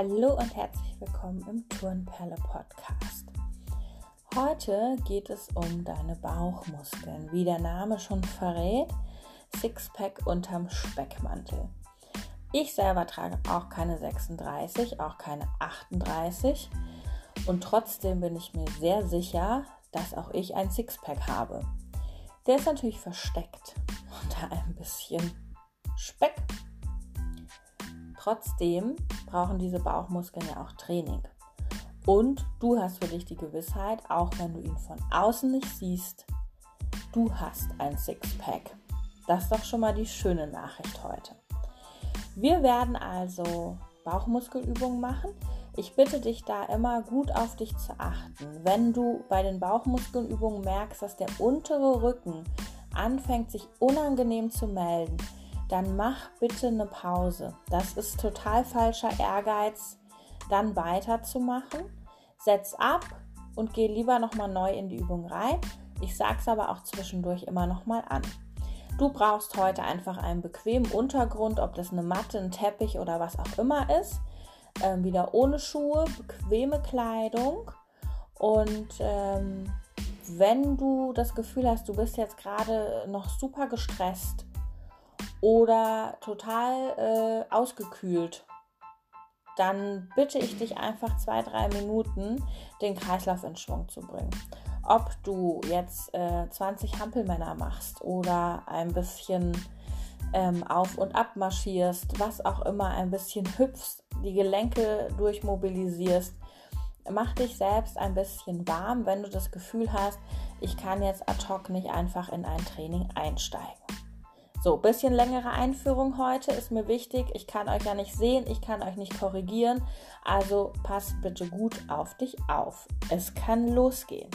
Hallo und herzlich willkommen im Turnperle Podcast. Heute geht es um deine Bauchmuskeln. Wie der Name schon verrät, Sixpack unterm Speckmantel. Ich selber trage auch keine 36, auch keine 38 und trotzdem bin ich mir sehr sicher, dass auch ich ein Sixpack habe. Der ist natürlich versteckt unter ein bisschen Speck. Trotzdem brauchen diese Bauchmuskeln ja auch Training. Und du hast für dich die Gewissheit, auch wenn du ihn von außen nicht siehst, du hast ein Sixpack. Das ist doch schon mal die schöne Nachricht heute. Wir werden also Bauchmuskelübungen machen. Ich bitte dich da immer gut auf dich zu achten. Wenn du bei den Bauchmuskelübungen merkst, dass der untere Rücken anfängt sich unangenehm zu melden, dann mach bitte eine Pause. Das ist total falscher Ehrgeiz, dann weiterzumachen. Setz ab und geh lieber nochmal neu in die Übung rein. Ich sage es aber auch zwischendurch immer nochmal an. Du brauchst heute einfach einen bequemen Untergrund, ob das eine Matte, ein Teppich oder was auch immer ist ähm, wieder ohne Schuhe, bequeme Kleidung und ähm, wenn du das Gefühl hast, du bist jetzt gerade noch super gestresst oder total äh, ausgekühlt, dann bitte ich dich einfach zwei, drei Minuten den Kreislauf in Schwung zu bringen. Ob du jetzt äh, 20 Hampelmänner machst oder ein bisschen ähm, auf und ab marschierst, was auch immer, ein bisschen hüpfst, die Gelenke durchmobilisierst. Mach dich selbst ein bisschen warm, wenn du das Gefühl hast, ich kann jetzt ad hoc nicht einfach in ein Training einsteigen. So, bisschen längere Einführung heute ist mir wichtig. Ich kann euch ja nicht sehen, ich kann euch nicht korrigieren. Also passt bitte gut auf dich auf. Es kann losgehen.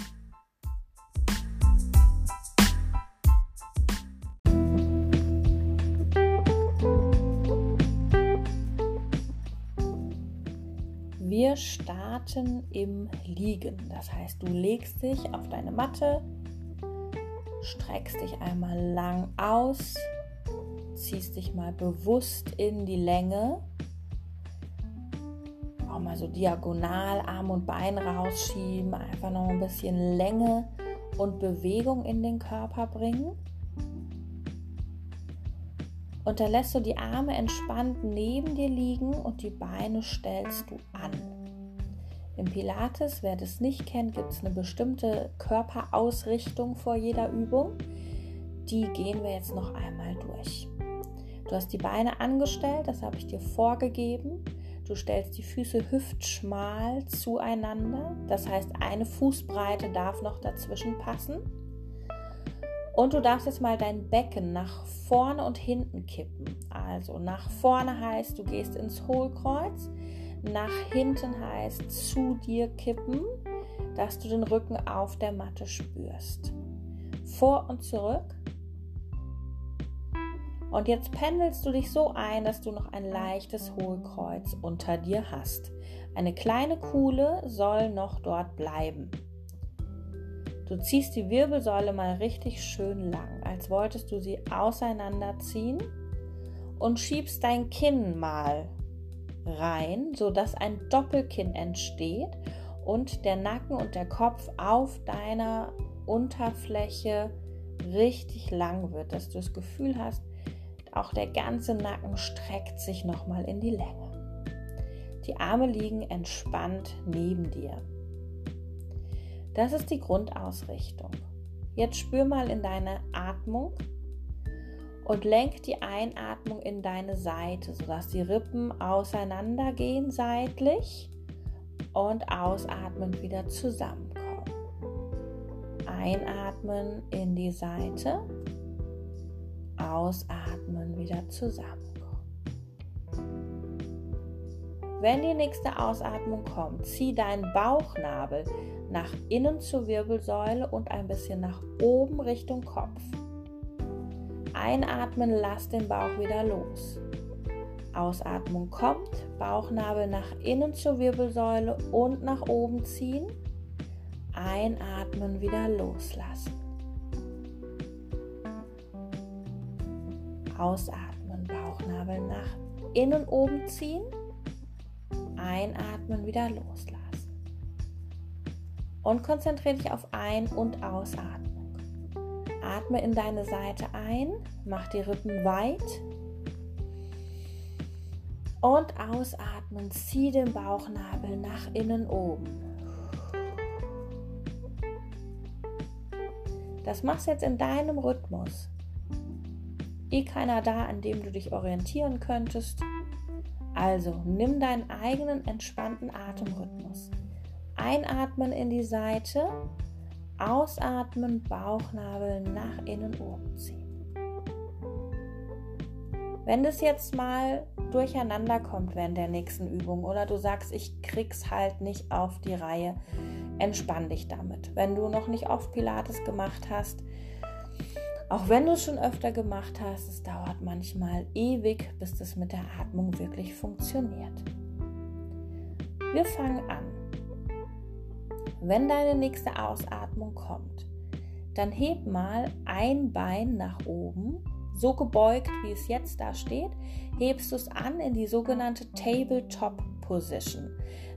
Wir starten im Liegen. Das heißt, du legst dich auf deine Matte, streckst dich einmal lang aus, ziehst dich mal bewusst in die Länge. Auch mal so diagonal Arm und Bein rausschieben, einfach noch ein bisschen Länge und Bewegung in den Körper bringen. Und dann lässt du die Arme entspannt neben dir liegen und die Beine stellst du an. Im Pilates, wer das nicht kennt, gibt es eine bestimmte Körperausrichtung vor jeder Übung. Die gehen wir jetzt noch einmal durch. Du hast die Beine angestellt, das habe ich dir vorgegeben. Du stellst die Füße hüftschmal zueinander, das heißt eine Fußbreite darf noch dazwischen passen. Und du darfst jetzt mal dein Becken nach vorne und hinten kippen. Also nach vorne heißt, du gehst ins Hohlkreuz, nach hinten heißt zu dir kippen, dass du den Rücken auf der Matte spürst. Vor und zurück. Und jetzt pendelst du dich so ein, dass du noch ein leichtes Hohlkreuz unter dir hast. Eine kleine Kuhle soll noch dort bleiben. Du ziehst die Wirbelsäule mal richtig schön lang, als wolltest du sie auseinanderziehen und schiebst dein Kinn mal rein, sodass ein Doppelkinn entsteht und der Nacken und der Kopf auf deiner Unterfläche richtig lang wird, dass du das Gefühl hast, auch der ganze Nacken streckt sich nochmal in die Länge. Die Arme liegen entspannt neben dir. Das ist die Grundausrichtung. Jetzt spür mal in deine Atmung und lenk die Einatmung in deine Seite, sodass die Rippen auseinandergehen seitlich und ausatmen wieder zusammenkommen. Einatmen in die Seite, ausatmen wieder zusammenkommen. Wenn die nächste Ausatmung kommt, zieh deinen Bauchnabel nach innen zur Wirbelsäule und ein bisschen nach oben Richtung Kopf. Einatmen, lass den Bauch wieder los. Ausatmung kommt, Bauchnabel nach innen zur Wirbelsäule und nach oben ziehen. Einatmen, wieder loslassen. Ausatmen, Bauchnabel nach innen oben ziehen. Einatmen wieder loslassen. Und konzentriere dich auf Ein- und Ausatmung. Atme in deine Seite ein, mach die Rippen weit. Und ausatmen, zieh den Bauchnabel nach innen oben. Das machst du jetzt in deinem Rhythmus. Eh keiner da, an dem du dich orientieren könntest. Also nimm deinen eigenen entspannten Atemrhythmus. Einatmen in die Seite, ausatmen, Bauchnabel nach innen oben ziehen. Wenn das jetzt mal durcheinander kommt während der nächsten Übung oder du sagst, ich krieg's halt nicht auf die Reihe, entspann dich damit. Wenn du noch nicht oft Pilates gemacht hast, auch wenn du es schon öfter gemacht hast, es dauert manchmal ewig, bis das mit der Atmung wirklich funktioniert. Wir fangen an. Wenn deine nächste Ausatmung kommt, dann heb mal ein Bein nach oben, so gebeugt, wie es jetzt da steht, hebst du es an in die sogenannte Tabletop Position.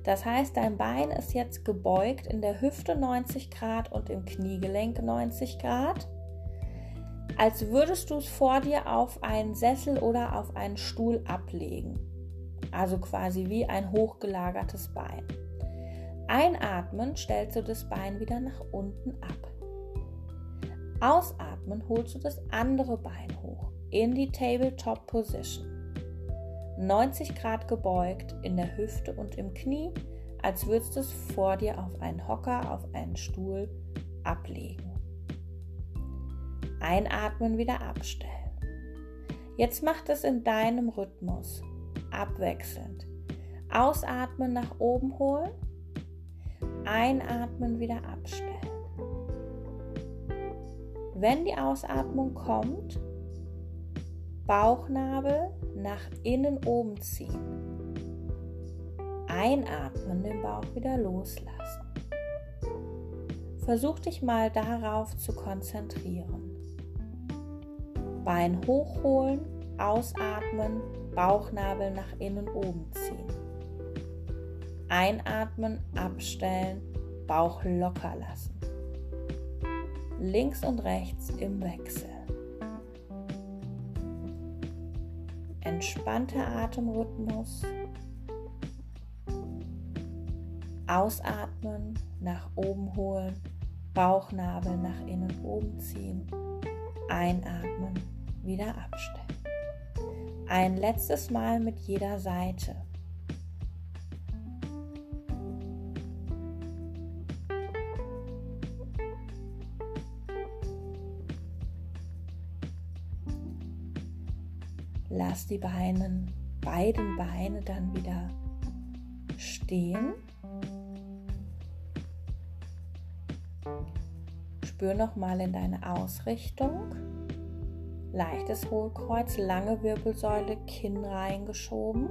Das heißt, dein Bein ist jetzt gebeugt in der Hüfte 90 Grad und im Kniegelenk 90 Grad, als würdest du es vor dir auf einen Sessel oder auf einen Stuhl ablegen. Also quasi wie ein hochgelagertes Bein. Einatmen stellst du das Bein wieder nach unten ab. Ausatmen holst du das andere Bein hoch in die Tabletop Position. 90 Grad gebeugt in der Hüfte und im Knie, als würdest du es vor dir auf einen Hocker, auf einen Stuhl ablegen. Einatmen, wieder abstellen. Jetzt mach es in deinem Rhythmus, abwechselnd. Ausatmen, nach oben holen. Einatmen, wieder abstellen. Wenn die Ausatmung kommt, Bauchnabel nach innen oben ziehen. Einatmen, den Bauch wieder loslassen. Versuch dich mal darauf zu konzentrieren. Bein hochholen, ausatmen, Bauchnabel nach innen oben ziehen. Einatmen, abstellen, Bauch locker lassen. Links und rechts im Wechsel. entspannter Atemrhythmus. Ausatmen, nach oben holen, Bauchnabel nach innen oben ziehen, einatmen, wieder abstellen. Ein letztes Mal mit jeder Seite. Lass die Beine, beiden Beine dann wieder stehen. Spür nochmal in deine Ausrichtung. Leichtes Hohlkreuz, lange Wirbelsäule, Kinn reingeschoben.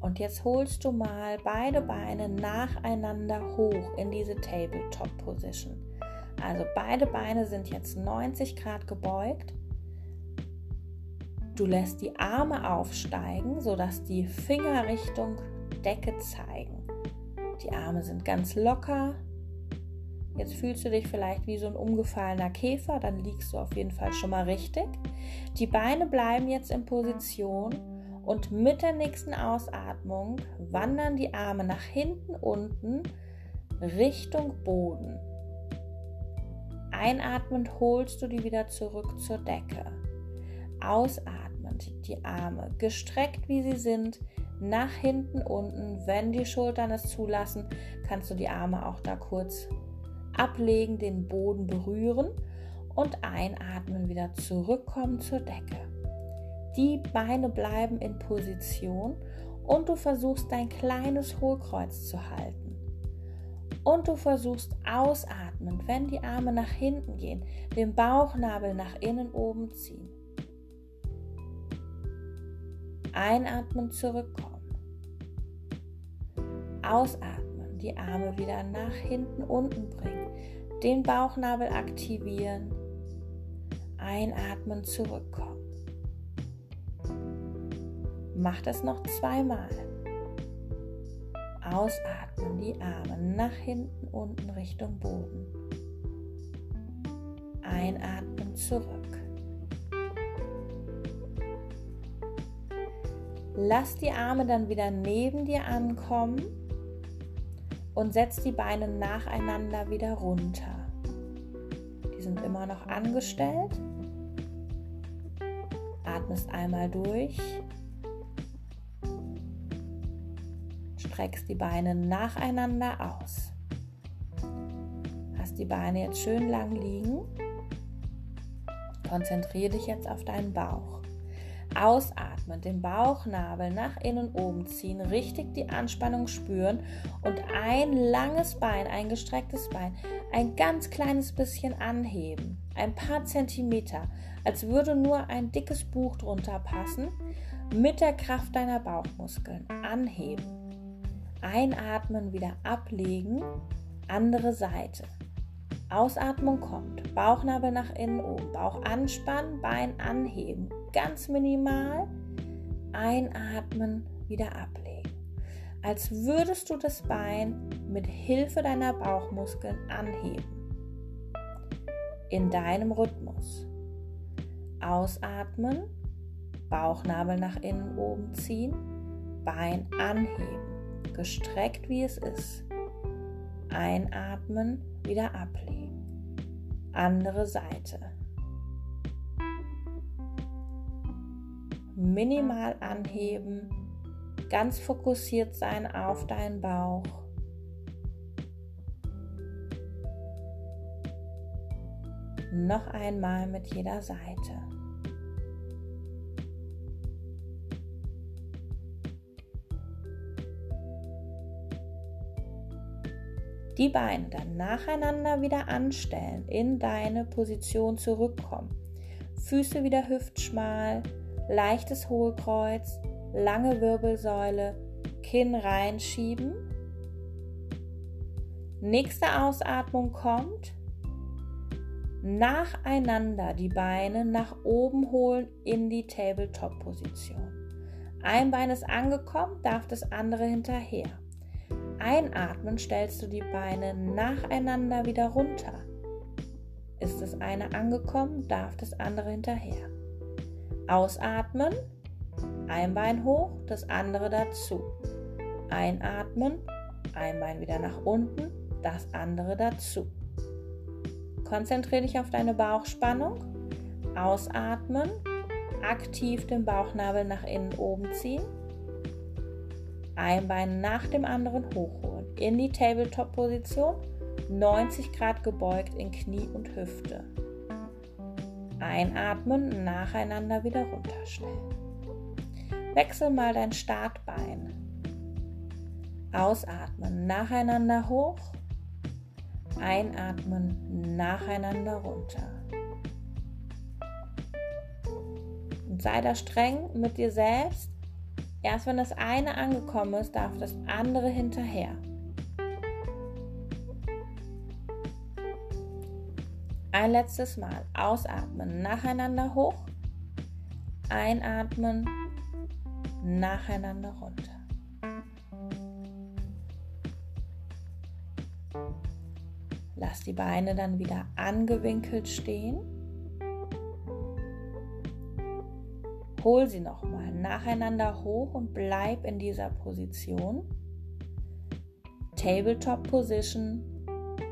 Und jetzt holst du mal beide Beine nacheinander hoch in diese Tabletop Position. Also beide Beine sind jetzt 90 Grad gebeugt. Du lässt die Arme aufsteigen, sodass die Finger Richtung Decke zeigen. Die Arme sind ganz locker. Jetzt fühlst du dich vielleicht wie so ein umgefallener Käfer, dann liegst du auf jeden Fall schon mal richtig. Die Beine bleiben jetzt in Position und mit der nächsten Ausatmung wandern die Arme nach hinten unten Richtung Boden. Einatmend holst du die wieder zurück zur Decke. Ausatmend die Arme gestreckt wie sie sind, nach hinten unten. Wenn die Schultern es zulassen, kannst du die Arme auch da kurz ablegen, den Boden berühren und einatmen, wieder zurückkommen zur Decke. Die Beine bleiben in Position und du versuchst dein kleines Hohlkreuz zu halten und du versuchst ausatmen, wenn die Arme nach hinten gehen, den Bauchnabel nach innen oben ziehen. Einatmen, zurückkommen. Ausatmen, die Arme wieder nach hinten unten bringen, den Bauchnabel aktivieren. Einatmen, zurückkommen. Mach das noch zweimal. Ausatmen, die Arme nach hinten, unten Richtung Boden. Einatmen zurück. Lass die Arme dann wieder neben dir ankommen und setz die Beine nacheinander wieder runter. Die sind immer noch angestellt. Atmest einmal durch. Streckst die Beine nacheinander aus. Hast die Beine jetzt schön lang liegen. Konzentriere dich jetzt auf deinen Bauch. Ausatmen, den Bauchnabel nach innen oben ziehen, richtig die Anspannung spüren und ein langes Bein, ein gestrecktes Bein, ein ganz kleines bisschen anheben, ein paar Zentimeter, als würde nur ein dickes Buch drunter passen, mit der Kraft deiner Bauchmuskeln anheben. Einatmen, wieder ablegen, andere Seite. Ausatmung kommt. Bauchnabel nach innen oben. Bauch anspannen, Bein anheben. Ganz minimal. Einatmen, wieder ablegen. Als würdest du das Bein mit Hilfe deiner Bauchmuskeln anheben. In deinem Rhythmus. Ausatmen, Bauchnabel nach innen oben ziehen, Bein anheben, gestreckt wie es ist. Einatmen, wieder ablegen. Andere Seite. Minimal anheben, ganz fokussiert sein auf deinen Bauch. Noch einmal mit jeder Seite. die Beine dann nacheinander wieder anstellen, in deine Position zurückkommen. Füße wieder hüftschmal, leichtes Hohlkreuz, lange Wirbelsäule, Kinn reinschieben. Nächste Ausatmung kommt. Nacheinander die Beine nach oben holen in die Tabletop-Position. Ein Bein ist angekommen, darf das andere hinterher. Einatmen stellst du die Beine nacheinander wieder runter. Ist das eine angekommen, darf das andere hinterher. Ausatmen, ein Bein hoch, das andere dazu. Einatmen, ein Bein wieder nach unten, das andere dazu. Konzentriere dich auf deine Bauchspannung. Ausatmen, aktiv den Bauchnabel nach innen oben ziehen ein Bein nach dem anderen hochholen. In die Tabletop-Position, 90 Grad gebeugt in Knie und Hüfte. Einatmen, nacheinander wieder runterstellen. Wechsel mal dein Startbein. Ausatmen, nacheinander hoch. Einatmen, nacheinander runter. Und sei da streng mit dir selbst Erst wenn das eine angekommen ist, darf das andere hinterher. Ein letztes Mal. Ausatmen, nacheinander hoch. Einatmen, nacheinander runter. Lass die Beine dann wieder angewinkelt stehen. Hol sie nochmal nacheinander hoch und bleib in dieser Position. Tabletop Position,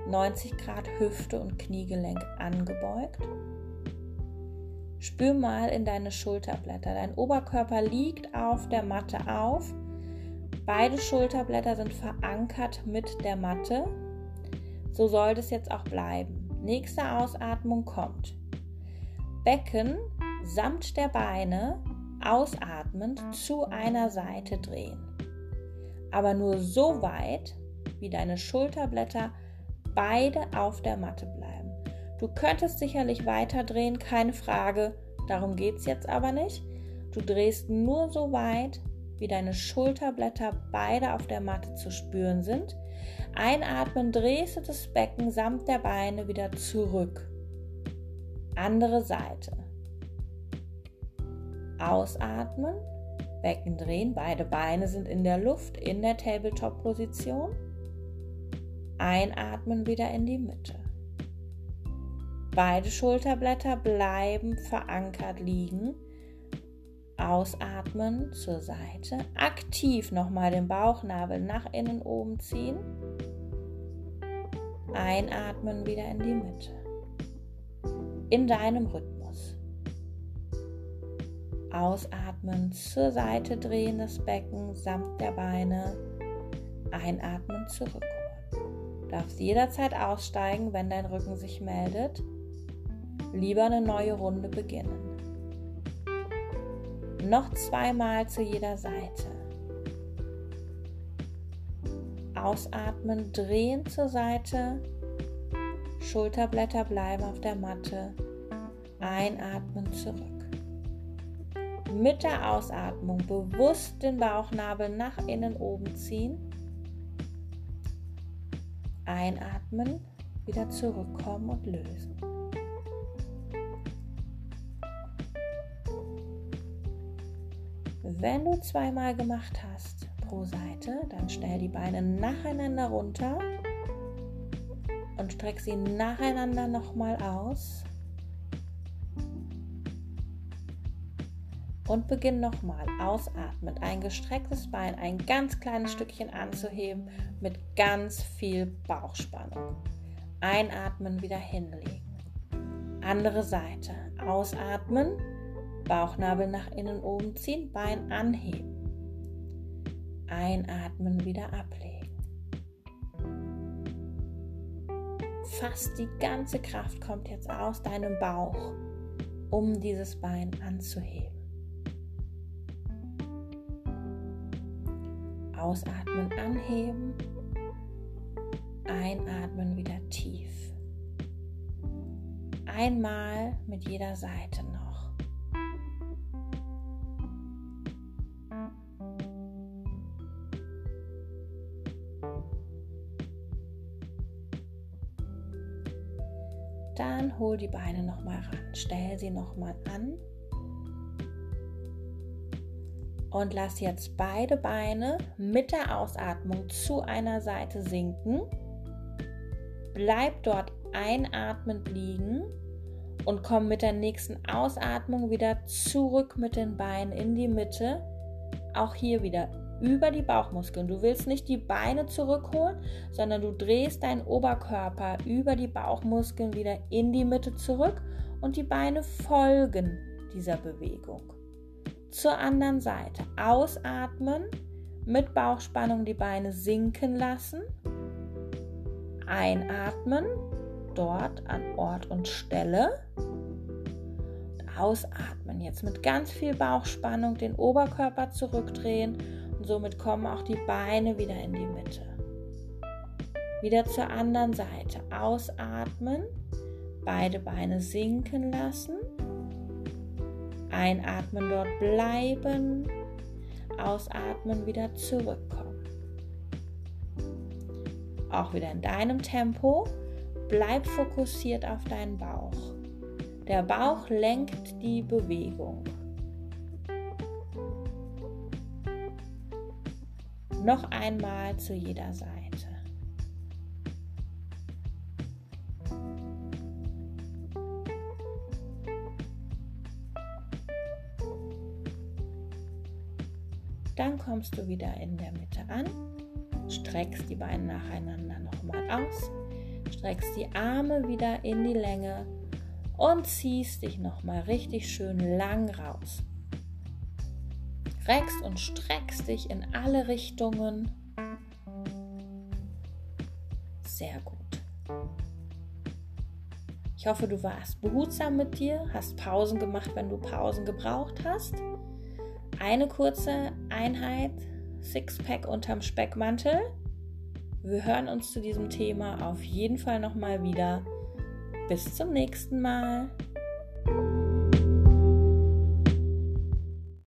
90 Grad Hüfte und Kniegelenk angebeugt. Spür mal in deine Schulterblätter. Dein Oberkörper liegt auf der Matte auf. Beide Schulterblätter sind verankert mit der Matte. So soll es jetzt auch bleiben. Nächste Ausatmung kommt. Becken samt der Beine ausatmend zu einer Seite drehen. Aber nur so weit, wie deine Schulterblätter beide auf der Matte bleiben. Du könntest sicherlich weiter drehen, keine Frage, darum geht es jetzt aber nicht. Du drehst nur so weit, wie deine Schulterblätter beide auf der Matte zu spüren sind. Einatmen drehst du das Becken samt der Beine wieder zurück. Andere Seite. Ausatmen, Becken drehen, beide Beine sind in der Luft, in der Tabletop-Position. Einatmen wieder in die Mitte. Beide Schulterblätter bleiben verankert liegen. Ausatmen zur Seite. Aktiv nochmal den Bauchnabel nach innen oben ziehen. Einatmen wieder in die Mitte. In deinem Rhythmus. Ausatmen zur Seite drehen das Becken samt der Beine. Einatmen zurückholen. Darfst jederzeit aussteigen, wenn dein Rücken sich meldet lieber eine neue Runde beginnen. Noch zweimal zu jeder Seite. Ausatmen, drehen zur Seite. Schulterblätter bleiben auf der Matte. Einatmen zurück. Mit der Ausatmung bewusst den Bauchnabel nach innen oben ziehen. Einatmen, wieder zurückkommen und lösen. Wenn du zweimal gemacht hast pro Seite, dann stell die Beine nacheinander runter und streck sie nacheinander nochmal aus. Und beginn nochmal ausatmend, ein gestrecktes Bein ein ganz kleines Stückchen anzuheben mit ganz viel Bauchspannung. Einatmen, wieder hinlegen. Andere Seite. Ausatmen Bauchnabel nach innen oben ziehen, Bein anheben. Einatmen, wieder ablegen. Fast die ganze Kraft kommt jetzt aus deinem Bauch, um dieses Bein anzuheben. Ausatmen, anheben. Einatmen, wieder tief. Einmal mit jeder Seite noch. Dann hol die Beine nochmal ran, stell sie nochmal an und lass jetzt beide Beine mit der Ausatmung zu einer Seite sinken. Bleib dort einatmend liegen und komm mit der nächsten Ausatmung wieder zurück mit den Beinen in die Mitte. Auch hier wieder über die Bauchmuskeln. Du willst nicht die Beine zurückholen, sondern du drehst deinen Oberkörper über die Bauchmuskeln wieder in die Mitte zurück und die Beine folgen dieser Bewegung. Zur anderen Seite ausatmen, mit Bauchspannung die Beine sinken lassen. Einatmen, dort an Ort und Stelle. Ausatmen, jetzt mit ganz viel Bauchspannung den Oberkörper zurückdrehen somit kommen auch die Beine wieder in die Mitte. Wieder zur anderen Seite. Ausatmen, beide Beine sinken lassen. Einatmen, dort bleiben. Ausatmen, wieder zurückkommen. Auch wieder in deinem Tempo. Bleib fokussiert auf deinen Bauch. Der Bauch lenkt die Bewegung. Noch einmal zu jeder Seite. Kommst du wieder in der Mitte an, streckst die Beine nacheinander nochmal aus, streckst die Arme wieder in die Länge und ziehst dich nochmal richtig schön lang raus reckst und streckst dich in alle Richtungen. Sehr gut. Ich hoffe, du warst behutsam mit dir, hast Pausen gemacht, wenn du Pausen gebraucht hast. Eine kurze Einheit, Sixpack unterm Speckmantel. Wir hören uns zu diesem Thema auf jeden Fall nochmal wieder. Bis zum nächsten Mal.